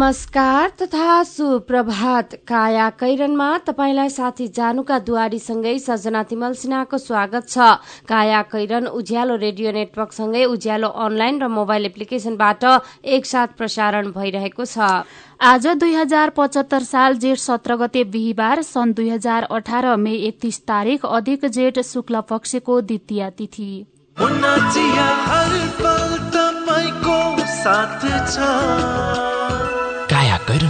नमस्कार तथा सुप्रभात। काया कैरनमा तपाईँलाई साथी जानुका दुवारीसँगै सजना तिमल सिन्हाको स्वागत छ। काया कैरन उज्यालो रेडियो नेटवर्कसँगै उज्यालो अनलाइन र मोबाइल एप्लिकेशनबाट एकसाथ प्रसारण भइरहेको छ। आज दुई हजार पचहत्तर साल जेठ सत्र गते बिहिबार सन् दुई हजार अठार मे एकतिस तारिक अधिक जेठ शुक्ल पक्षको द्वितीय तिथि। साथ छ।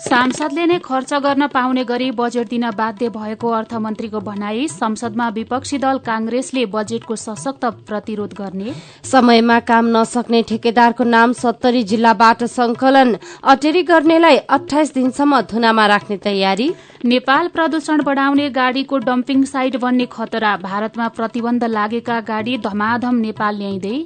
सांसदले नै खर्च गर्न पाउने गरी बजेट दिन बाध्य भएको अर्थमन्त्रीको भनाई संसदमा विपक्षी दल कांग्रेसले बजेटको सशक्त प्रतिरोध गर्ने। समयमा काम नसक्ने ठेकेदारको नाम सत्तरी जिल्लाबाट संकलन अटेरी गर्नेलाई अठाइस दिनसम्म धुनामा राख्ने तयारी। नेपाल प्रदूषण बढ़ाउने गाड़ीको डम्पिङ साइट बन्ने खतरा भारतमा प्रतिबन्ध लागेका गाड़ी धमाधम नेपाल ल्याइँदै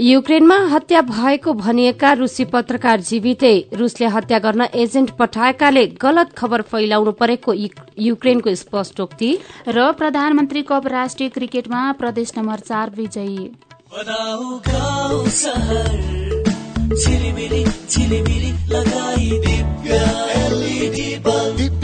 युक्रेनमा हत्या भएको भनिएका रूसी पत्रकार जीवितै रूसले हत्या गर्न एजेन्ट पठाएकाले गलत खबर फैलाउनु परेको युक्रेनको स्पष्टोक्ति र प्रधानमन्त्री कप राष्ट्रिय क्रिकेटमा प्रदेश नम्बर चार विजयी। दिव्य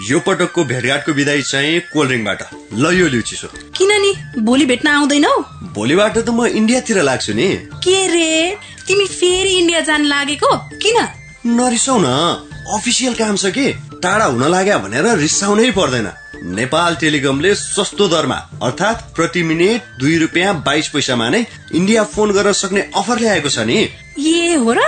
यो पटकको भेटघाटको विदाई चाहिँ कोल्ड ड्रिङ्कबाट। ल यो लिउ चिसो किन नि भोलि भेट्न आउँदैनौ? भोलिबाट त म इन्डियातिर लाग्छु नि। के रे? तिमी फेरि इन्डिया जान लागेको? किन? नरिसाउ न अफिसियल काम छ कि? टाढा हुन लाग्यो भनेर रिसाउनै पर्दैन। नेपाल टेलिकमले सस्तो दरमा अर्थात् प्रति मिनट दुई रुपियाँ बाइस पैसामा नै इन्डिया फोन गर्न सक्ने अफर ल्याएको छ नि। ए हो र?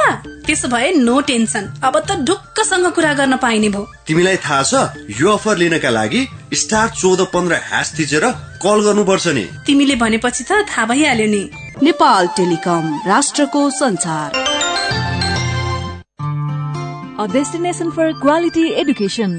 त्यसो भए नो टेन्सन। अब त ढुक्कसँग कुरा गर्न पाइने भयो। तिमीलाई थाहा छ यो अफर लिनका लागि स्टार चौध पन्ध्र ह्यास थिचेर कल गर्नुपर्छ नि। तिमीले भनेपछि त थाहा भइहाल्यो नि। नेपाल टेलिकम राष्ट्रको संसार A destination for quality education.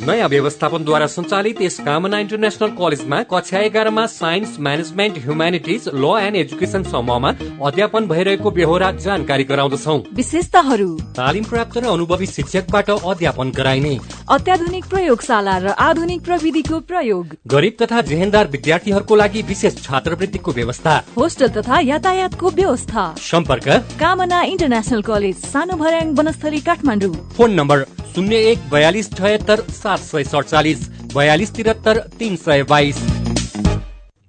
नयाँ व्यवस्थापनद्वारा सञ्चालित यस कामना इन्टरनेसनल कलेजमा कक्षा एघारमा science management humanities law and education समूहमा अध्यापन भइरहेको बेहोरा जानकारी गराउँदछौ। विशेषताहरू। तालिम प्राप्त र अनुभवी शिक्षकबाट अध्यापन गराइने। अत्याधुनिक प्रयोगशाला र आधुनिक प्रविधिको प्रयोग। गरिब तथा जेहेन्दार विद्यार्थीहरूको लागि विशेष छात्रवृत्तिको व्यवस्था। होस्टल तथा यातायातको व्यवस्था। सम्पर्क? कामना इन्टरनेसनल कलेज सानो भर्याङ वनस्थली काठमाडौँ। फोन नम्बर शून्य एक बयालिस छयत्तर सात सय सडचालिस बयालिस त्रिहत्तर तिन सय बाइस।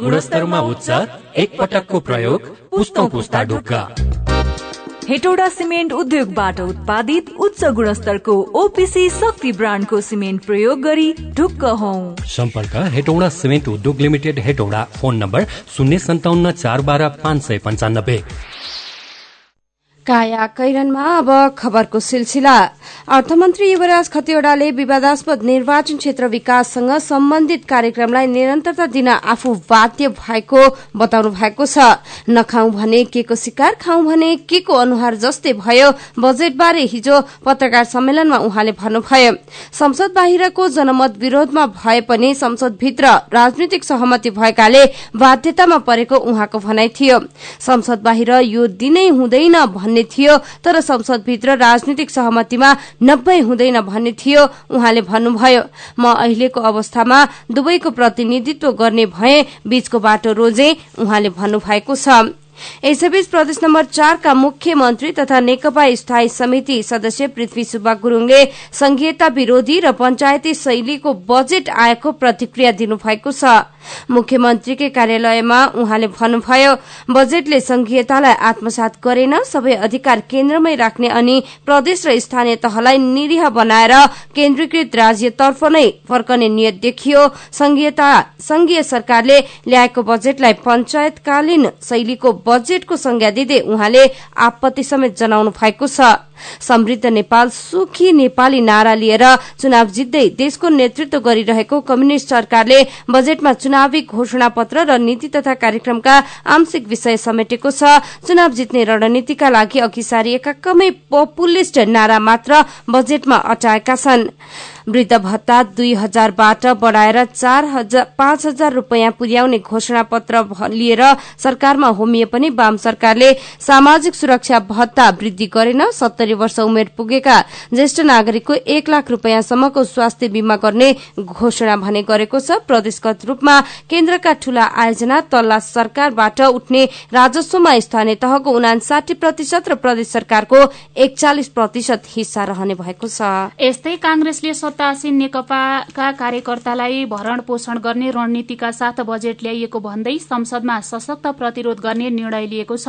गुणस्तरमा उच्च एक पटकको प्रयोग पुस्तौ पुस्ता ढुक्का। हेटौडा सिमेन्ट उद्योगबाट उत्पादित उच्च गुणस्तरको ओपिसी शक्ति ब्रान्डको सिमेन्ट प्रयोग गरी ढुक्क हौ। सम्पर्क हेटौडा सिमेन्ट उद्योग लिमिटेड हेटौडा फोन नम्बर शून्य सन्ताउन्न चार बाह्र पाँच सय पन्चानब्बे। काया कैरनमा अब खबरको सिलसिला। अर्थमन्त्री युवराज खतिवड़ाले विवादास्पद निर्वाचन क्षेत्र विकाससँग सम्बन्धित कार्यक्रमलाई निरन्तरता दिन आफू बाध्य भएको बताउनु भएको छ। नखाउ भने के को शिकार खाउँ भने के को अनुहार जस्तै भयो बजेटबारे हिजो पत्रकार सम्मेलनमा उहाँले भन्नुभयो। संसद बाहिरको जनमत विरोधमा भए पनि संसदभित्र राजनीतिक सहमति भएकाले बाध्यतामा परेको उहाँको भनाइ थियो। संसद बाहिर यो दिनै हुँदैन भन्ने थियो तर संसदभित्र राजनीतिक सहमतिमा नब्बे हुँदैन भन्ने थियो उहाँले भन्नुभयो। म अहिलेको अवस्थामा दुवैको प्रतिनिधित्व गर्ने भए बीचको बाटो रोजे उहाँले भन्नुभएको छ। यसैबीच प्रदेश नम्बर चारका मुख्यमन्त्री तथा नेकपा स्थायी समिति सदस्य पृथ्वी सुब्बा गुरूङले संघीयता विरोधी र पञ्चायती शैलीको बजेट आएको प्रतिक्रिया दिनुभएको छ। मुख्यमन्त्रीकै कार्यालयमा उहाँले भन्नुभयो बजेटले संघीयतालाई आत्मसात गरेन सबै अधिकार केन्द्रमै राख्ने अनि प्रदेश र स्थानीय तहलाई निरीह बनाएर केन्द्रीकृत राज्यतर्फ नै फर्कने नियत देखियो। संघीय सरकारले ल्याएको बजेटलाई पञ्चायतकालीन शैलीको बजेटको संज्ञा दिँदै उहाँले आपत्ति समेत जनाउनु भएको छ। समृद्ध नेपाल सुखी नेपाली नारा लिएर चुनाव जित्दै देशको नेतृत्व गरिरहेको कम्युनिष्ट सरकारले बजेटमा चुनावी घोषणा पत्र र नीति तथा कार्यक्रमका आंशिक विषय समेटेको छ। चुनाव जित्ने रणनीतिका लागि अघि सारिएका कमै पपुलिस्ट नारा मात्र बजेटमा अटाएका छन्। वृद्ध भत्ता दुई हजारबाट बढ़ाएर चार हजार पाँच हजार रूपियाँ पुर्याउने घोषणा पत्र लिएर सरकारमा होमिए पनि वाम सरकारले सामाजिक सुरक्षा भत्ता वृद्धि गरेन सत्तरी वर्ष उमेर पुगेका ज्येष्ठ नागरिकको एक लाख रूपियाँसम्मको स्वास्थ्य बीमा गर्ने घोषणा भने गरेको छ। प्रदेशगत रूपमा केन्द्रका ठूला आयोजना तल्ला सरकारबाट उठ्ने राजस्वमा स्थानीय तहको उनासाठी प्रतिशत र प्रदेश सरकारको एकचालिस प्रतिशत हिस्सा रहने भएको छ। यस्तै कांग्रेसले सत्तासीन नेकपाका कार्यकर्तालाई भरण पोषण गर्ने रणनीतिका साथ बजेट ल्याइएको भन्दै संसदमा सशक्त प्रतिरोध गर्ने निर्णय लिएको छ।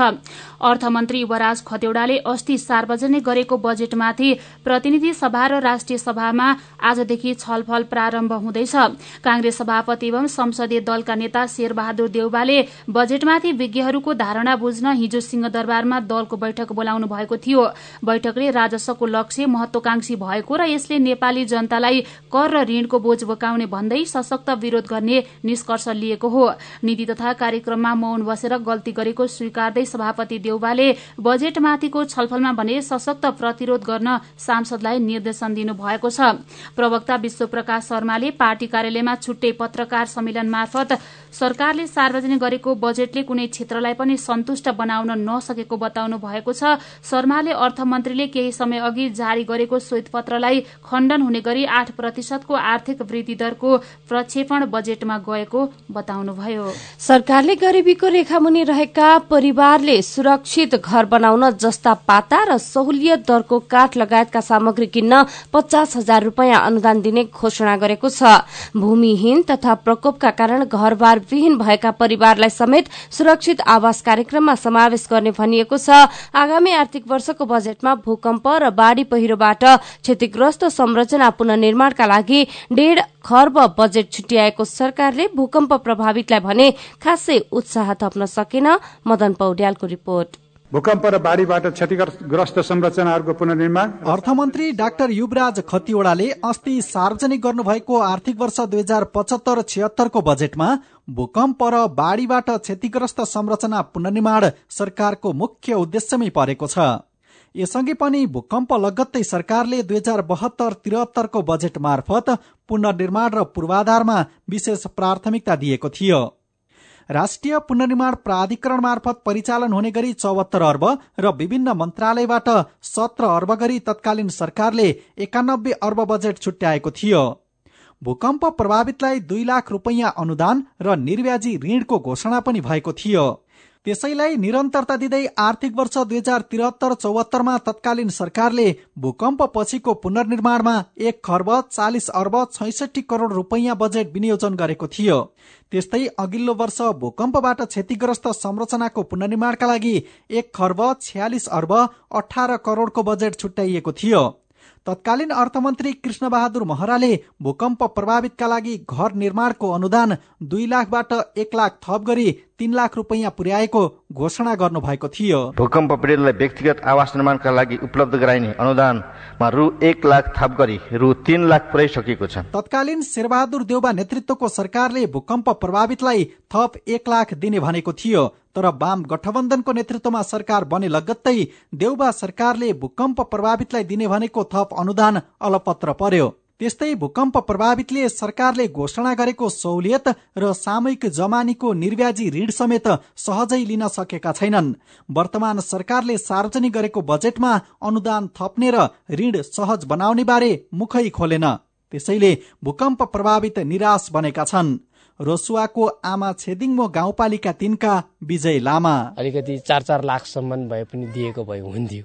अर्थमन्त्री युवराज खतेौडाले अस्ति सार्वजनिक गरेको बजेटमाथि प्रतिनिधि सभा र राष्ट्रिय सभामा आजदेखि छलफल प्रारम्भ हुँदैछ। कांग्रेस सभापति एवं संसदीय दलका नेता शेरबहादुर देउबाले बजेटमाथि विज्ञहरूको धारणा बुझ्न हिजो सिंहदरबारमा दलको बैठक बोलाउनु भएको थियो। बैठकले राजस्वको लक्ष्य महत्वाकांक्षी भएको र यसले नेपाली जनतालाई कर र ऋणको बोझ बोकाउने भन्दै सशक्त विरोध गर्ने निष्कर्ष लिएको हो। नीति तथा कार्यक्रममा मौन बसेर गल्ती गरेको स्वीकार्दै सभापति देउबाले बजेटमाथिको छलफलमा भने सशक्त प्रतिरोध गर्न सांसदलाई निर्देशन दिनु भएको छ। प्रवक्ता विश्वप्रकाश शर्माले पार्टी कार्यालयमा छुट्टै पत्रकार सम्मेलन मार्फत सरकारले सार्वजनिक गरेको बजेटले कुनै क्षेत्रलाई पनि सन्तुष्ट बनाउन नसकेको बताउनु भएको छ। शर्माले अर्थमन्त्रीले केही समय अघि जारी गरेको श्वेतपत्रलाई खण्डन हुने गरी आठ प्रतिशतको आर्थिक वृद्धि दरको प्रक्षेपण बजेटमा गएको बताउनुभयो। सरकारले गरिबीको रेखामुनि रहेका परिवारले सुरक्षित घर बनाउन जस्ता पाता र सहुलियत दरको काठ लगायतका सामग्री किन्न पचास हजार रूपियाँ अनुदान दिने घोषणा गरेको छ। भूमिहीन तथा प्रकोपका कारण घरबार विहीन भएका परिवारलाई समेत सुरक्षित आवास कार्यक्रममा समावेश गर्ने भनिएको छ। आगामी आर्थिक वर्षको बजेटमा भूकम्प र बाढ़ी पहिरोबाट क्षतिग्रस्त संरचना पुननिर्माणका लागि डेढ़ खर्ब बजेट छुट्याएको सरकारले भूकम्प प्रभावितलाई भने खासै उत्साह थप्न सकेन। मदन पौड्यालको रिपोर्ट। भूकम्प र बाढ़ीबाट क्षतिग्रस्त संरचनाहरूको पुनर्निर्माण। अर्थमन्त्री डाक्टर युवराज खतिवड़ाले अस्ति सार्वजनिक गर्नुभएको आर्थिक वर्ष दुई हजार पचहत्तर छिहत्तरको बजेटमा भूकम्प र बाढ़ीबाट क्षतिग्रस्त संरचना पुनर्निर्माण सरकारको मुख्य उद्देश्यमै परेको छ। यसअघि पनि भूकम्प लगत्तै सरकारले दुई हजार बहत्तर त्रिहत्तरको बजेट मार्फत पुनर्निर्माण र पूर्वाधारमा विशेष प्राथमिकता दिएको थियो। राष्ट्रिय पुनर्निर्माण प्राधिकरण मार्फत परिचालन हुने गरी चौहत्तर अर्ब र विभिन्न मन्त्रालयबाट सत्र अर्ब गरी तत्कालीन सरकारले एकानब्बे अर्ब बजेट छुट्याएको थियो। भूकम्प प्रभावितलाई दुई लाख रुपैयाँ अनुदान र निर्व्याजी ऋणको घोषणा पनि भएको थियो। त्यसैलाई निरन्तरता दिँदै आर्थिक वर्ष दुई हजार त्रिहत्तर चौहत्तरमा तत्कालीन सरकारले भूकम्प पछिको पुनर्निर्माणमा एक खर्ब चालिस अर्ब छैसठी करोड़ रुपैयाँ बजेट विनियोजन गरेको थियो। त्यस्तै अघिल्लो वर्ष भूकम्पबाट क्षतिग्रस्त संरचनाको पुनर्निर्माणका लागि एक खर्ब छ्यालिस अर्ब अठार करोड़को बजेट छुट्याइएको थियो। तत्कालीन अर्थमन्त्री कृष्ण बहादुर महराले भूकम्प प्रभावितका लागि घर निर्माणको अनुदान दुई लाखबाट एक लाख थप गरी तीन लाख रुपियाँ पुर्याएको घोषणा गर्नुभएको थियो। भूकम्प पीडितलाई व्यक्तिगत आवास निर्माणका लागि उपलब्ध गराइने अनुदानमा रु एक लाख थप गरी रु तीन लाख पुर्याइसकेको छ। तत्कालीन शेरबहादुर देउबा नेतृत्वको सरकारले भूकम्प प्रभावितलाई थप एक लाख दिने भनेको थियो। तर वाम गठबन्धनको नेतृत्वमा सरकार बने लगत्तै देउबा सरकारले भूकम्प प्रभावितलाई दिने भनेको थप अनुदान अलपत्र पर्यो। त्यस्तै भूकम्प प्रभावितले सरकारले घोषणा गरेको सहुलियत र सामूहिक जमानीको निर्व्याजी ऋण समेत सहजै लिन सकेका छैनन्। वर्तमान सरकारले सार्वजनिक गरेको बजेटमा अनुदान थप्ने र ऋण सहज बनाउने बारे मुखै खोलेन। त्यसैले भूकम्प प्रभावित निराश बनेका छन्। रोसुवाको आमा छेदिङमो गाउँपालिका तिनका विजय लामा। अलिकति चार चार लाखसम्म भए पनि दिएको भए हुन्थ्यो।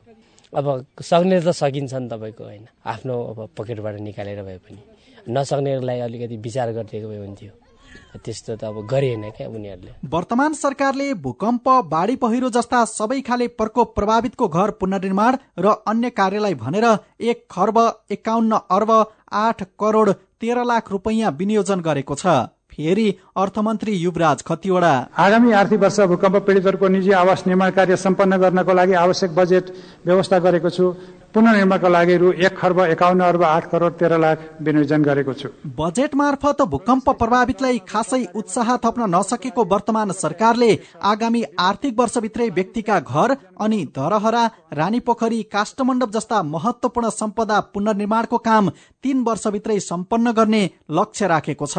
अब सक्ने त सकिन्छ नि तपाईँको होइन। आफ्नो अब पकेटबाट निकालेर भए पनि। नसक्नेलाई अलिकति विचार गरिदिएको भए हुन्थ्यो। त्यस्तो त अब गरेन क्या उनीहरूले। वर्तमान सरकारले भूकम्प बाढी पहिरो जस्ता सबै खाले प्रकोप प्रभावितको घर पुनर्निर्माण र अन्य कार्यलाई भनेर एक खर्ब एकाउन्न अर्ब आठ करोड तेह्र लाख रुपियाँ विनियोजन गरेको छ। फेरि अर्थमन्त्री युवराज खतिवडा। आगामी आर्थिक वर्ष भूकम्प पीडितहरूको निजी आवास निर्माण कार्य सम्पन्न गर्नको लागि आवश्यक बजेट व्यवस्था गरेको छु। पुनर्निर्माणको लागि रु एक खर्ब एकाउन्न अर्ब आठ करोड तेह्र लाख विनियोजन गरेको छु। बजेट मार्फत भूकम्प प्रभावितलाई खासै उत्साह थप्न नसकेको वर्तमान सरकारले आगामी आर्थिक वर्षभित्रै व्यक्तिका घर अनि धरहरा रानी पोखरी काष्ठमण्डप जस्ता महत्वपूर्ण सम्पदा पुनर्निर्माणको काम तीन वर्षभित्रै सम्पन्न गर्ने लक्ष्य राखेको छ।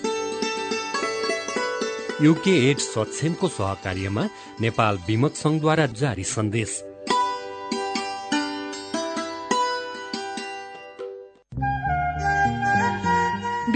युके एड सक्षमको सहकार्यमा नेपाल विमक संघद्वारा जारी सन्देश।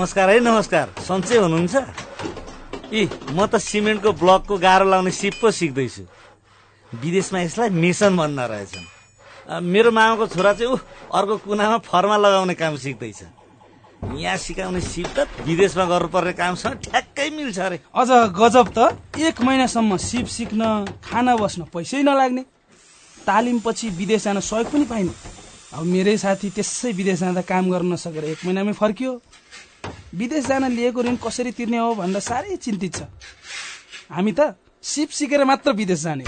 नमस्कार है नमस्कार। सन्चै हुनुहुन्छ? इ म त सिमेन्टको ब्लकको गाह्रो लाउने सिप पो सिक्दैछु। विदेशमा यसलाई मिसन भन्न रहेछन्। मेरो मामाको छोरा चाहिँ ऊ अर्को कुनामा फर्मा लगाउने काम सिक्दैछ यहाँ सिकाउने सिप त विदेशमा गर्नुपर्ने कामसँग ठ्याक्कै मिल्छ अरे। अझ गजब त एक महिनासम्म सिप सिक्न खाना बस्न पैसै नलाग्ने। तालिम पछि विदेश जान सहयोग पनि पाइने। अब मेरै साथी त्यसै विदेश जाँदा काम गर्न नसकेर एक महिनामै फर्कियो। विदेश जान लिएको ऋण कसरी तिर्ने हो भन्दा साह्रै चिन्तित छ। हामी त सिप सिकेर मात्र विदेश जाने।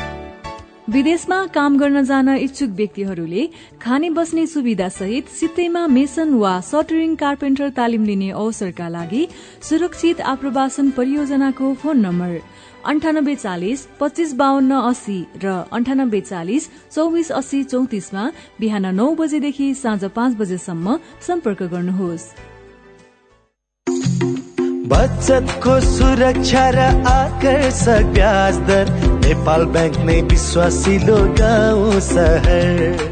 विदेशमा काम गर्न जान इच्छुक व्यक्तिहरूले खाने बस्ने सुविधा सहित सित्तैमा मेसन वा सटरिङ कार्पेन्टर तालिम लिने अवसरका लागि सुरक्षित आप्रवासन परियोजनाको फोन नम्बर अन्ठानब्बे चालिस पच्चिस बाहन्न अस्सी र अन्ठानब्बे चालिस चौबिस अस्सी चौतिसमा बिहान नौ बजेदेखि साँझ पाँच बजेसम्म सम्पर्क गर्नुहोस्। बचतको सुरक्षा र आकर्षक ब्याज दर। नेपाल ब्याङ्क नै विश्वासिलो गाउँ सहर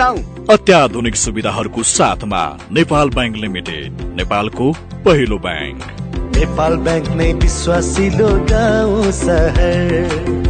अत्याधुनिक सुविधाहरूको साथमा नेपाल ब्याङ्क लिमिटेड नेपालको पहिलो ब्याङ्क। नेपाल ब्याङ्क नै विश्वासिलो गाउँ सहर।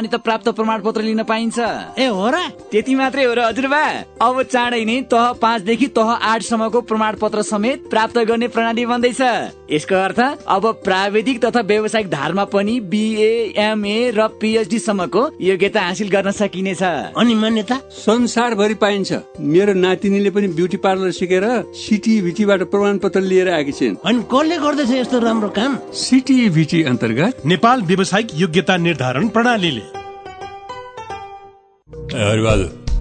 मान्यता प्राप्त प्रमाण पत्र लिन पाइन्छ। ए हो र? त्यति मात्रै हो र हजुरबा। अब चाँडै नै तह पाँचदेखि तह आठसम्मको प्रमाण पत्र समेत प्राप्त गर्ने प्रणाली बन्दैछ। यसको अर्थ अब प्राविधिक तथा व्यावसायिक धारमा पनि बिए एमए र पिएचडी सम्मको योग्यता हासिल गर्न सकिनेछ। अनि मान्यता? संसारभरि पाइन्छ। मेरो नातिनीले पनि ब्युटी पार्लर सिकेर सिटी भिटीबाट प्रमाण पत्र लिएर आएकी छिन्। अनि कसले गर्दैछ यस्तो राम्रो काम? सिटी भिटी अन्तर्गत नेपाल व्यावसायिक योग्यता निर्धारण प्रणालीले।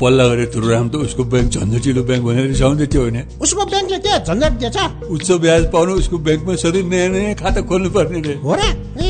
पल्ला गरे तुरुराम त उसको ब्याङ्क झन्झटिलो ब्याङ्क भनेर रिसाउँदै थियो होइन? उसको ब्याङ्कले के झन्झट दिएछ। उच्च ब्याज पाउनु उसको ब्याङ्कमा सधैँ नयाँ नयाँ खाता खोल्नु पर्ने रे। हो र? ए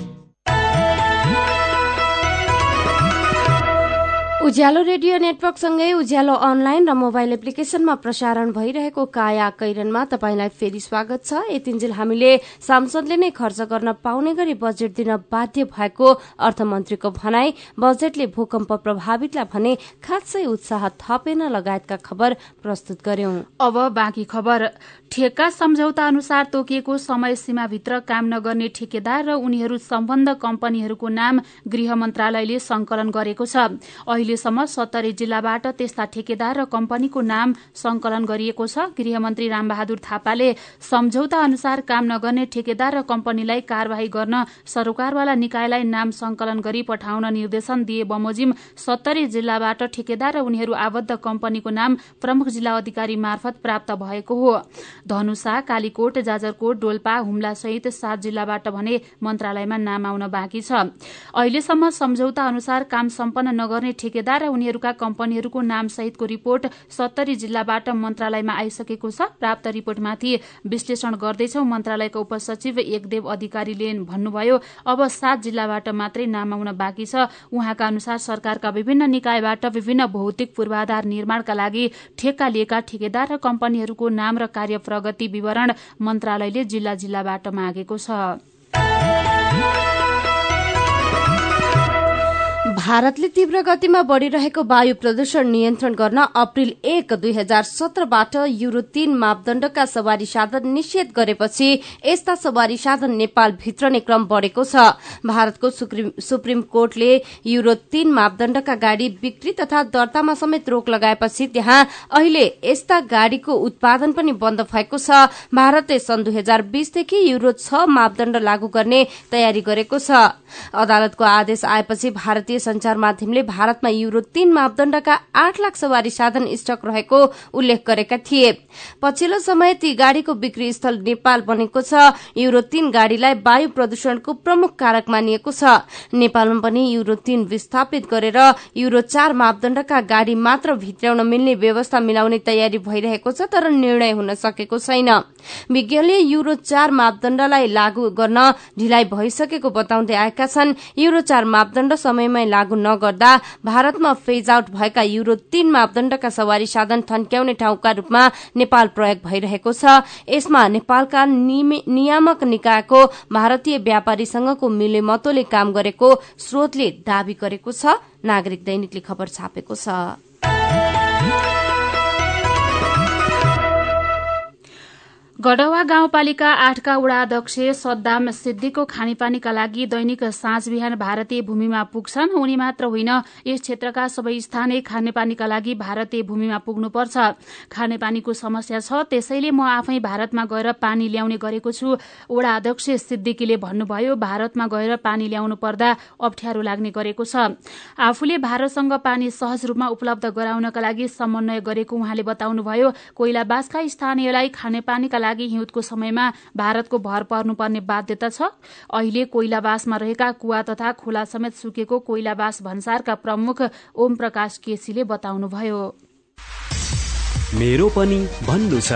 उज्यालो रेडियो नेटवर्कसँगै उज्यालो अनलाइन र मोबाइल एप्लिकेशनमा प्रसारण भइरहेको काया कैरनमा तपाईँलाई फेरि स्वागत छ। यतिन्जेल हामीले सांसदले नै खर्च गर्न पाउने गरी बजेट दिन बाध्य भएको अर्थमन्त्रीको भनाई बजेटले भूकम्प प्रभावितलाई भने खासै उत्साह थपेन लगायतका खबर प्रस्तुत गर्यौं। अब बाँकी खबर। ठेक्का सम्झौता अनुसार तोकिएको समय सीमाभित्र काम नगर्ने ठेकेदार र उनीहरू सम्बन्ध कम्पनीहरूको नाम गृह मन्त्रालयले संकलन गरेको छ। अहिलेसम्म सत्तरी जिल्लाबाट त्यस्ता ठेकेदार र कम्पनीको नाम संकलन गरिएको छ। गृहमन्त्री रामबहादुर थापाले सम्झौता अनुसार काम नगर्ने ठेकेदार र कम्पनीलाई कार्यवाही गर्न सरकारवाला निकायलाई नाम संकलन गरी पठाउन निर्देशन दिए बमोजिम सत्तरी जिल्लाबाट ठेकेदार र उनीहरू आबद्ध कम्पनीको नाम प्रमुख जिल्ला अधिकारी मार्फत प्राप्त भएको हो। धनुषा कालीकोट जाजरकोट डोल्पा हुम्ला सहित सात जिल्लाबाट भने मन्त्रालयमा नाम आउन बाँकी छ। अहिलेसम्म सम्झौता अनुसार काम सम्पन्न नगर्ने ठेकेदार र उनीहरूका कम्पनीहरूको नाम सहितको रिपोर्ट सत्तरी जिल्लाबाट मन्त्रालयमा आइसकेको छ। प्राप्त रिपोर्टमाथि विश्लेषण गर्दैछौ। मन्त्रालयका उपसचिव एकदेव अधिकारीले भन्नुभयो अब सात जिल्लाबाट मात्रै नाम आउन बाँकी छ। उहाँका अनुसार सरकारका विभिन्न निकायबाट विभिन्न भौतिक पूर्वाधार निर्माणका लागि ठेक्का लिएका ठेकेदार र कम्पनीहरूको नाम र कार्य प्रगति विवरण मन्त्रालयले जिल्ला जिल्लाबाट मागेको छ। भारतले तीव्र गतिमा बढ़िरहेको वायु प्रदूषण नियन्त्रण गर्न अप्रेल एक दुई हजार सत्रबाट युरो तीन मापदण्डका सवारी साधन निषेध गरेपछि यस्ता सवारी साधन नेपाल भित्रने क्रम बढ़ेको छ। भारतको सुप्रिम कोर्टले युरो तीन मापदण्डका गाड़ी बिक्री तथा दर्तामा समेत रोक लगाएपछि त्यहाँ अहिले यस्ता गाड़ीको उत्पादन पनि बन्द भएको छ। भारतले सन् दुई हजार बीसदेखि युरो छ मापदण्ड लागू गर्ने तयारी गरेको छ। अदालतको आदेश आएपछि भारतीय संचार माध्यमले भारतमा युरो तीन मापदण्डका आठ लाख सवारी साधन स्टक रहेको उल्लेख गरेका थिए। पछिल्लो समय ती गाड़ीको बिक्री स्थल नेपाल बनेको छ। युरो तीन गाड़ीलाई वायु प्रदूषणको प्रमुख कारक मानिएको छ। नेपालमा पनि युरो तीन विस्थापित गरेर युरो चार मापदण्डका गाड़ी मात्र भित्राउन मिल्ने व्यवस्था मिलाउने तयारी भइरहेको छ तर निर्णय हुन सकेको छैन। विज्ञले युरो चार मापदण्डलाई लागू गर्न ढिलाइ भइसकेको बताउँदै आएका छन्। युरो चार मापदण्ड समयमै नगर्दा भारतमा फेज आउट भएका युरो तीन मापदण्डका सवारी साधन थन्क्याउने ठाउँका रूपमा नेपाल प्रयोग भइरहेको छ। यसमा नेपालका नियामक निकायको भारतीय व्यापारी संघको मिलेमतोले काम गरेको स्रोतले दावी गरेको छ। नागरिक दैनिकले खबर छापेको छ। गडवा गाउँपालिका आठका वडा अध्यक्ष सद्दाम सिद्दीको खानेपानीका लागि दैनिक साँझ बिहान भारतीय भूमिमा पुग्छन्। उनी मात्र होइन यस क्षेत्रका सबै स्थानीय खानेपानीका लागि भारतीय भूमिमा पुग्नुपर्छ। खानेपानीको समस्या छ त्यसैले म आफै भारतमा गएर पानी ल्याउने गरेको छु वडा अध्यक्ष सिद्दिकीले भन्नुभयो। भारतमा गएर पानी ल्याउनु पर्दा अप्ठ्यारो लाग्ने गरेको छ। आफूले भारतसँग पानी सहज रूपमा उपलब्ध गराउनका लागि समन्वय गरेको उहाँले बताउनुभयो। कोइलाबासका स्थानीयलाई खानेपानीका हिउँदको समयमा भारतको भर पर्नुपर्ने बाध्यता छ। अहिले कोइलाबासमा रहेका कुवा तथा खोला समेत सुकेको कोइलाबास भन्सारका प्रमुख ओम प्रकाश केसीले बताउनुभयो। मेरो पनि भन्नु छ।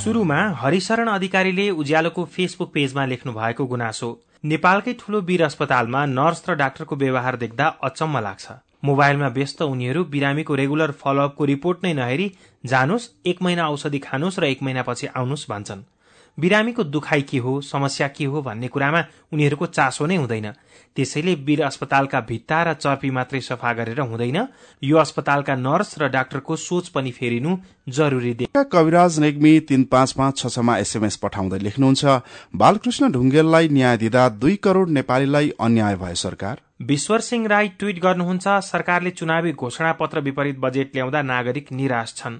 सुरुमा हरिशरण अधिकारीले उज्यालोको फेसबुक पेजमा लेख्नु भएको गुनासो। नेपालकै ठूलो वीर अस्पतालमा नर्स र डाक्टरको व्यवहार देख्दा अचम्म लाग्छ। मोबाइलमा व्यस्त उनीहरू बिरामीको रेगुलर फलोअपको रिपोर्ट नै नहेरी जानुस् एक महिना औषधि खानुस् र एक महिनापछि आउनुस् भन्छन्। बिरामीको दुखाइ के हो समस्या के हो भन्ने कुरामा उनीहरूको चासो नै हुँदैन। त्यसैले वीर अस्पतालका भित्ता र चर्पी मात्रै सफा गरेर हुँदैन। यो अस्पतालका नर्स र डाक्टरको सोच पनि फेरिनु जरुरी कविराज नेग्मी तीन पाँच पाँच छ छमा एसएमएस पठाउँदै लेख्नुहुन्छ बालकृष्ण ढुङ्गेललाई न्याय दिँदा दुई करोड़ नेपालीलाई अन्याय भयो सरकार? विश्वर सिंह राई ट्वीट गर्नुहुन्छ सरकारले चुनावी घोषणा पत्र विपरीत बजेट ल्याउँदा नागरिक निराश छन्।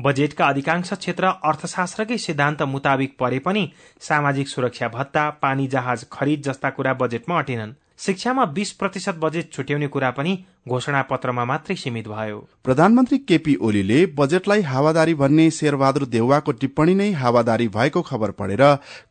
बजेटका अधिकांश क्षेत्र अर्थशास्त्रकै सिद्धान्त मुताबिक परे पनि सामाजिक सुरक्षा भत्ता पानी जहाज खरिद जस्ता कुरा बजेटमा अटेनन्। शिक्षामा बीस प्रतिशत बजेट छुट्याउने कुरा पनि घोषणा पत्रमा मात्रै सीमित भयो। प्रधानमन्त्री केपी ओलीले बजेटलाई हावादारी भन्ने शेरबहादुर देउवाको टिप्पणी नै हावादारी भएको खबर पढेर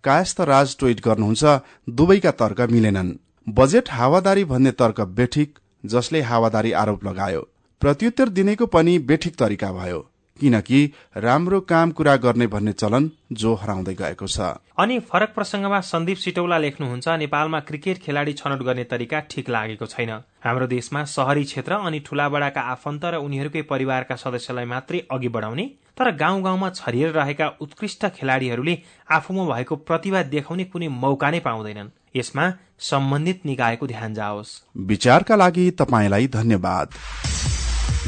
कायस्थ राज ट्वीट गर्नुहुन्छ दुवैका तर्क मिलेनन्। बजेट हावादारी भन्ने तर्क बेठिक जसले हावादारी आरोप लगायो। प्रत्युत्तर दिनेको पनि बेठिक तरिका भयो। किनकि राम्रो काम कुरा गर्ने भन्ने चलन जो हराउँदै गएको छ। अनि फरक प्रसंगमा सन्दीप सिटौला लेख्नुहुन्छ नेपालमा क्रिकेट खेलाड़ी छनौट गर्ने तरिका ठिक लागेको छैन। हाम्रो देशमा शहरी क्षेत्र अनि ठूला बडाका आफन्त र उनीहरूकै परिवारका सदस्यलाई मात्रै अघि बढाउने तर गाउँ गाउँमा छरिएर रहेका उत्कृष्ट खेलाड़ीहरूले आफूमा भएको प्रतिभा देखाउने कुनै मौका नै पाउँदैनन्। यसमा सम्बन्धित निकायको ध्यान जाओस्। विचारका लागि तपाईँलाई धन्यवाद।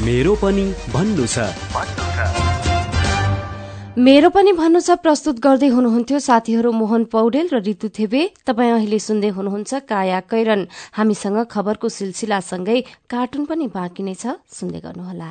मेरो पनि भन्नु छ। मेरो पनि भन्नु छ प्रस्तुत गर्दै हुनुहुन्थ्यो साथीहरू मोहन पौडेल र ऋतु थेबे। तपाईँ अहिले सुन्दै हुनुहुन्छ काया कैरन। हामीसँग खबरको सिलसिलासँगै कार्टुन पनि बाँकी नै छ सुन्दै गर्नुहोला।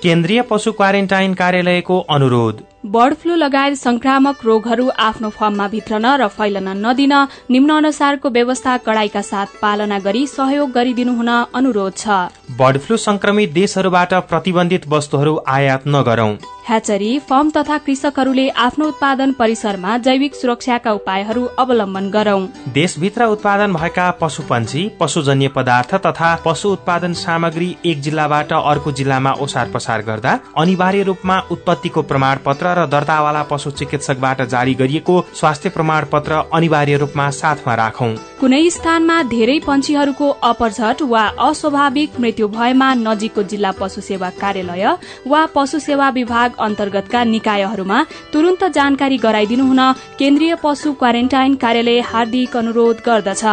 केन्द्रीय पशु क्वारेन्टाइन कार्यालयको अनुरोध। बर्ड फ्लू लगायत संक्रामक रोगहरू आफ्नो फर्ममा भित्रन र फैलन नदिन निम्न अनुसारको व्यवस्था कड़ाईका साथ पालना गरी सहयोग गरिदिनु हुन अनुरोध छ। बर्ड फ्लू संक्रमित देशहरूबाट प्रतिबन्धित वस्तुहरू आयात नगरौं। ह्याचरी फर्म तथा कृषकहरूले आफ्नो उत्पादन परिसरमा जैविक सुरक्षाका उपायहरू अवलम्बन गरौं। देशभित्र उत्पादन भएका पशु पन्छी पशुजन्य पदार्थ तथा पशु उत्पादन सामग्री एक जिल्लाबाट अर्को जिल्लामा ओसार पसार गर्दा अनिवार्य रूपमा उत्पत्तिको प्रमाण पत्र र दर्तावाला पशु चिकित्सकबाट जारी गरिएको स्वास्थ्य प्रमाण पत्र अनिवार्य रूपमा साथमा राखौं। कुनै स्थानमा धेरै पन्छीहरूको अपरझट वा अस्वाभाविक मृत्यु भएमा नजिकको जिल्ला पशु सेवा कार्यालय वा पशु सेवा विभाग अन्तर्गतका निकायहरूमा तुरन्त जानकारी गराइदिनु हुन केन्द्रीय पशु क्वारेन्टाइन कार्यालय हार्दिक अनुरोध गर्दछ।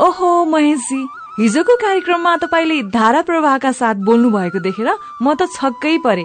ओहो महेशजी हिजोको कार्यक्रममा तपाईँले धारा प्रवाहका साथ बोल्नु भएको देखेर म त छक्कै परे।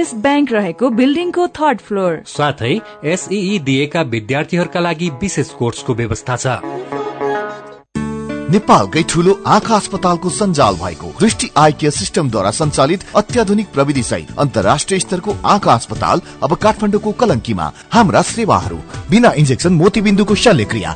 एभरेस्ट ब्याङ्क रहेको बिल्डिङको थर्ड फ्लोर। साथै एसई दिएका विद्यार्थीहरूका लागि विशेष कोर्सको व्यवस्था छ। नेपालकै ठुलो आँखा अस्पतालको सञ्जाल भएको दृष्टि आई केयर सिस्टमद्वारा सञ्चालित अत्याधुनिक प्रविधि सहित अन्तर्राष्ट्रिय स्तरको आँखा अस्पताल अब काठमाडौँको कलङ्कीमा। हाम्रा सेवाहरू बिना इन्जेक्सन मोतीबिन्दुको शल्यक्रिया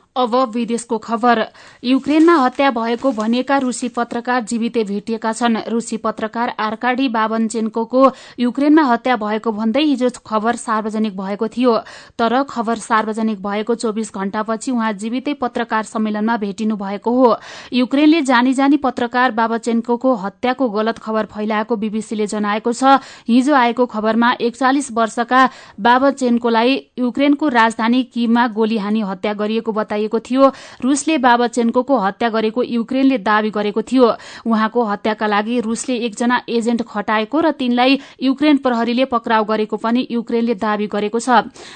अब विदेशको खबर। युक्रेनमा हत्या भएको भनिएका रूसी पत्रकार जीवितै भेटिएका छन्। रूसी पत्रकार आर्काडी बाबनचेन्को युक्रेनमा हत्या भएको भन्दै हिजो खबर सार्वजनिक भएको थियो। तर खबर सार्वजनिक भएको चौविस घण्टापछि उहाँ जीवितै पत्रकार सम्मेलनमा भेटिनु भएको हो। युक्रेनले जानी जानी पत्रकार बाबचेन्को हत्याको गलत खबर फैलाएको बीबीसीले जनाएको छ। हिजो आएको खबरमा एकचालिस वर्षका बाबचेन्कोलाई युक्रेनको राजधानी किममा गोली हानी हत्या गरिएको बताइएको बताइएको थियो। रूसले बाबचेन्को हत्या गरेको युक्रेनले दावी गरेको थियो। उहाँको हत्याका लागि रूसले एकजना एजेन्ट खटाएको र तिनलाई युक्रेन प्रहरीले पक्राउ गरेको पनि युक्रेनले दावी गरेको छ।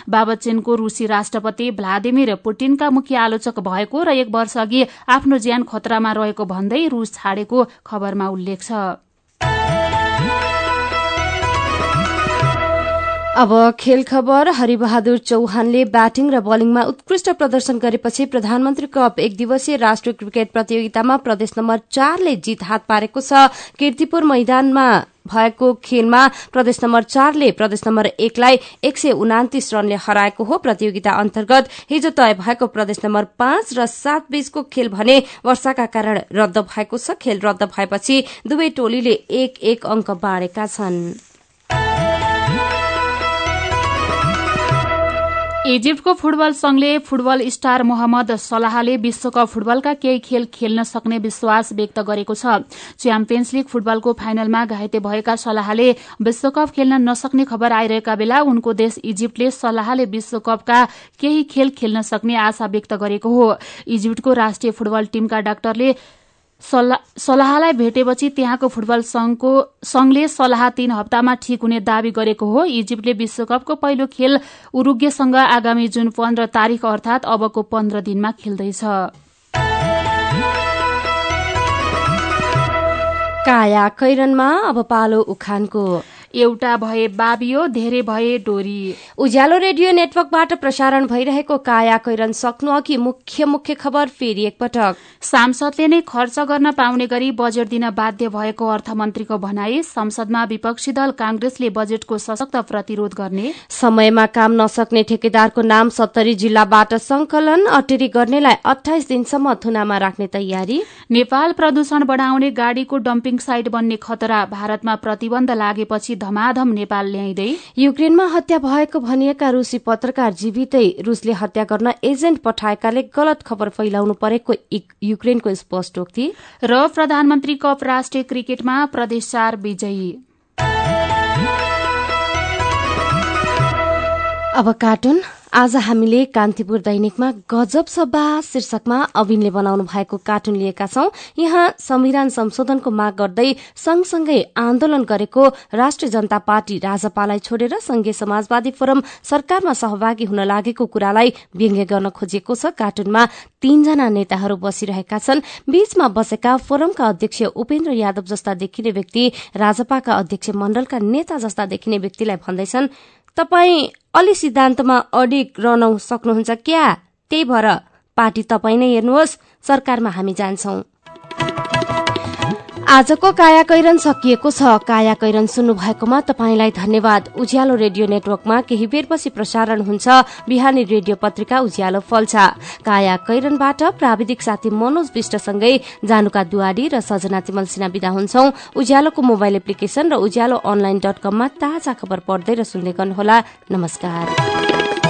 बाबचेनको रूसी राष्ट्रपति भ्लादिमिर पुटिनका मुख्य आलोचक भएको र एक वर्ष अघि आफ्नो ज्यान खतरामा रहेको भन्दै रूस छाडेको खबरमा उल्लेख छ। अब खेल खबर हरिबहादुर चौहानले ब्याटिङ र बलिङमा उत्कृष्ट प्रदर्शन गरेपछि प्रधानमन्त्री कप एक दिवसीय राष्ट्रिय क्रिकेट प्रतियोगितामा प्रदेश नम्बर चारले जीत हात पारेको छ। किर्तिपुर मैदानमा भएको खेलमा प्रदेश नम्बर चारले प्रदेश नम्बर एकलाई एक सय उनातिस रनले हराएको हो। प्रतियोगिता अन्तर्गत हिजो तय भएको प्रदेश नम्बर पाँच र सात बीचको खेल भने वर्षाका कारण रद्द भएको छ। खेल रद्द भएपछि दुवै टोलीले एक एक अंक बाँडेका छनृ। इजिप्टको फुटबल संघले फुटबल स्टार मोहम्मद सलाहले विश्वकप फुटबलका केही खेल खेल्न सक्ने विश्वास व्यक्त गरेको छ। च्याम्पियन्स लीग फुटबलको फाइनलमा घाइते भएका सलाहले विश्वकप खेल्न नसक्ने खबर आइरहेका बेला उनको देश इजिप्टले सलाहले विश्वकपका केही खेल खेल्न सक्ने आशा व्यक्त गरेको हो। इजिप्टको राष्ट्रिय फुटबल टीमका डाक्टरले सल्लाहलाई भेटेपछि त्यहाँको फुटबल संघको संघले सल्लाह तीन हप्तामा ठिक हुने दावी गरेको हो। इजिप्टले विश्वकपको पहिलो खेल उरुग्यसँग आगामी जुन पन्ध्र तारीक अर्थात अबको पन्ध्र दिनमा खेल्दैछ। काया कैरनमा अब पालो उखानको एउटा भए बाबियो धेरै भए डोरी। उज्यालो रेडियो नेटवर्कबाट प्रसारण भइरहेको काया कैरन सक्नु अघि मुख्य मुख्य खबर फेरि एकपटक। सांसदले नै खर्च गर्न पाउने गरी बजेट दिन बाध्य भएको अर्थमन्त्रीको भनाई संसदमा विपक्षी दल कांग्रेसले बजेटको सशक्त प्रतिरोध गर्ने। समयमा काम नसक्ने ठेकेदारको नाम सत्तरी जिल्लाबाट संकलन अटेरी गर्नेलाई अठाइस दिनसम्म थुनामा राख्ने तयारी। नेपाल प्रदूषण बढ़ाउने गाड़ीको डम्पिङ साइट बन्ने खतरा भारतमा प्रतिबन्ध लागेपछि धमाधम नेपाल ल्याइँदै युक्रेनमा हत्या भएको भनिएका रूसी पत्रकार जीवितै रूसले हत्या गर्न एजेन्ट पठाएकाले गलत खबर फैलाउनु परेको युक्रेनको स्पष्टोक्ति र प्रधानमन्त्री कप राष्ट्रिय क्रिकेटमा प्रदेश चार विजयी। अब कार्टुन। आज हामीले कान्तिपुर दैनिकमा गजब सभा शीर्षकमा अविनले बनाउनु भएको कार्टुन लिएका छौं। यहाँ संविधान संशोधनको माग गर्दै सँगसँगै आन्दोलन गरेको राष्ट्रिय जनता पार्टी राजपालाई छोडेर संघीय समाजवादी फोरम सरकारमा सहभागी हुन लागेको कुरालाई व्यङ्ग्य गर्न खोजिएको छ। कार्टुनमा तीनजना नेताहरू बसिरहेका छन्। बीचमा बसेका फोरमका अध्यक्ष उपेन्द्र यादव जस्ता देखिने व्यक्ति राजपाका अध्यक्ष मण्डलका नेता जस्ता देखिने व्यक्तिलाई भन्दैछन् तपाई अलि सिद्धान्तमा अडिक रहन सक्नुहुन्छ क्या? त्यही भएर पार्टी तपाईँ नै हेर्नुहोस् सरकारमा हामी जान्छौं। आजको कायाकैरन सकिएको छ। कायाकैरन सुन्नु भएकोमा तपाईँलाई धन्यवाद। उज्यालो रेडियो नेटवर्कमा केही बेरपछि प्रसारण हुन्छ। बिहानी रेडियो पत्रिका उज्यालो फल्छ। कायाकैरनबाट प्राविधिक साथी मनोज विष्टसँगै जानुका दुवाडी र सजना तिमल सिन्हा विदा हुन्छौ। उज्यालोको मोबाइल एप्लिकेशन र उज्यालो अनलाइन डट कममा ताजा खबर पढ्दै र सुन्दै गर्नुहोला। नमस्कार।